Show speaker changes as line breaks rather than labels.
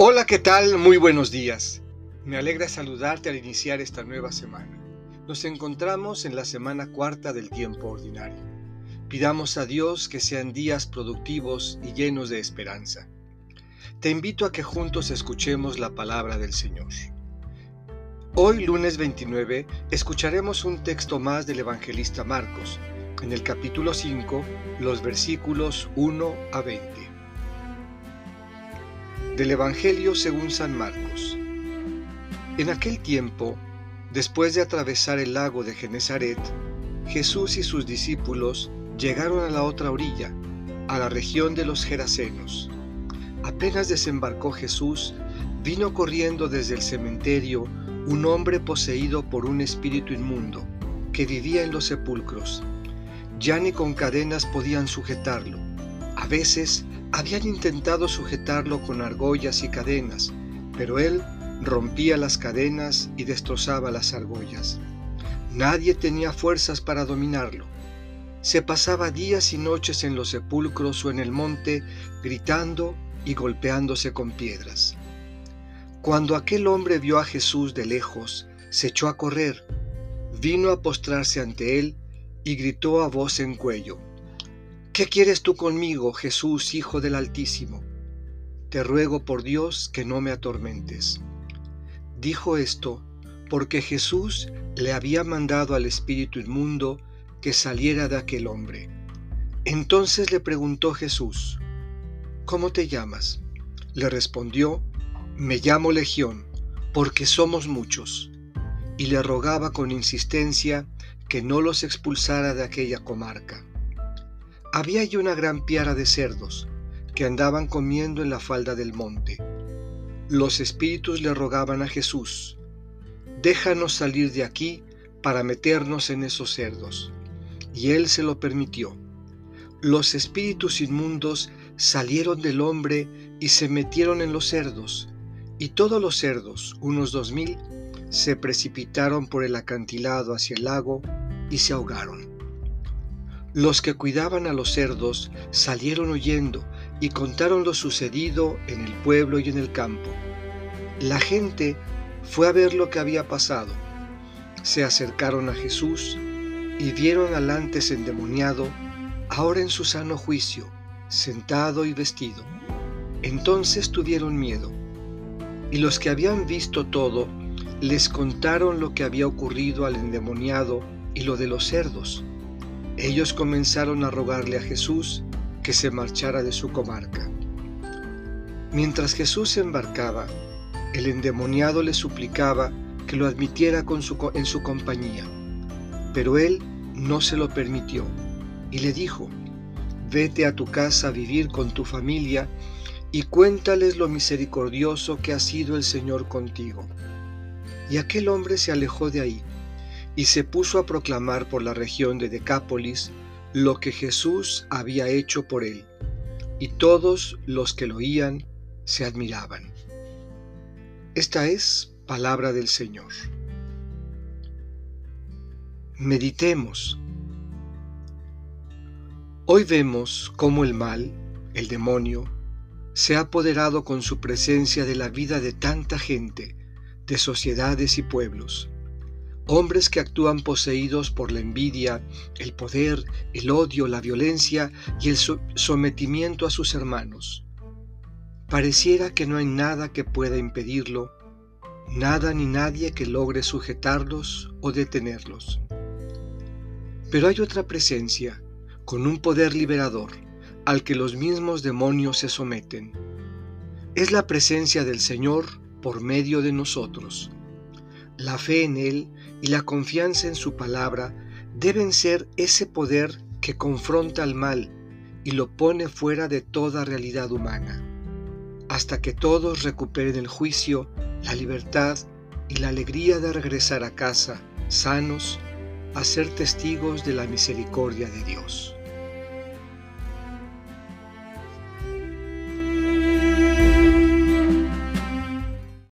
Hola, ¿qué tal? Muy buenos días. Me alegra saludarte al iniciar esta nueva semana. Nos encontramos en la semana cuarta del tiempo ordinario. Pidamos a Dios que sean días productivos y llenos de esperanza. Te invito a que juntos escuchemos la palabra del Señor. Hoy, lunes 29, escucharemos un texto más del evangelista Marcos, en el capítulo 5, los versículos 1 a 20 del Evangelio según San Marcos. En aquel tiempo, después de atravesar el lago de Genezaret, Jesús y sus discípulos llegaron a la otra orilla, a la región de los Gerasenos. Apenas desembarcó Jesús, vino corriendo desde el cementerio un hombre poseído por un espíritu inmundo, que vivía en los sepulcros. Ya ni con cadenas podían sujetarlo. A veces habían intentado sujetarlo con argollas y cadenas, pero él rompía las cadenas y destrozaba las argollas. Nadie tenía fuerzas para dominarlo. Se pasaba días y noches en los sepulcros o en el monte, gritando y golpeándose con piedras. Cuando aquel hombre vio a Jesús de lejos, se echó a correr, vino a postrarse ante él y gritó a voz en cuello, ¿Qué quieres tú conmigo, Jesús, Hijo del Altísimo? Te ruego por Dios que no me atormentes. Dijo esto porque Jesús le había mandado al espíritu inmundo que saliera de aquel hombre. Entonces le preguntó Jesús, ¿Cómo te llamas? Le respondió, Me llamo Legión, porque somos muchos. Y le rogaba con insistencia que no los expulsara de aquella comarca. Había allí una gran piara de cerdos que andaban comiendo en la falda del monte. Los espíritus le rogaban a Jesús, déjanos salir de aquí para meternos en esos cerdos. Y él se lo permitió. Los espíritus inmundos salieron del hombre y se metieron en los cerdos, y todos los cerdos, unos dos mil, se precipitaron por el acantilado hacia el lago y se ahogaron. Los que cuidaban a los cerdos salieron oyendo y contaron lo sucedido en el pueblo y en el campo. La gente fue a ver lo que había pasado. Se acercaron a Jesús y vieron al antes endemoniado, ahora en su sano juicio, sentado y vestido. Entonces tuvieron miedo. Y los que habían visto todo les contaron lo que había ocurrido al endemoniado y lo de los cerdos. Ellos comenzaron a rogarle a Jesús que se marchara de su comarca. Mientras Jesús se embarcaba, el endemoniado le suplicaba que lo admitiera en su compañía, pero él no se lo permitió y le dijo, vete a tu casa a vivir con tu familia y cuéntales lo misericordioso que ha sido el Señor contigo. Y aquel hombre se alejó de ahí y se puso a proclamar por la región de Decápolis lo que Jesús había hecho por él, y todos los que lo oían se admiraban. Esta es palabra del Señor. Meditemos. Hoy vemos cómo el mal, el demonio, se ha apoderado con su presencia de la vida de tanta gente, de sociedades y pueblos hombres que actúan poseídos por la envidia, el poder, el odio, la violencia y el sometimiento a sus hermanos. Pareciera que no hay nada que pueda impedirlo, nada ni nadie que logre sujetarlos o detenerlos. Pero hay otra presencia, con un poder liberador, al que los mismos demonios se someten. Es la presencia del Señor por medio de nosotros. La fe en Él y la confianza en su palabra deben ser ese poder que confronta al mal y lo pone fuera de toda realidad humana, hasta que todos recuperen el juicio, la libertad y la alegría de regresar a casa sanos a ser testigos de la misericordia de Dios.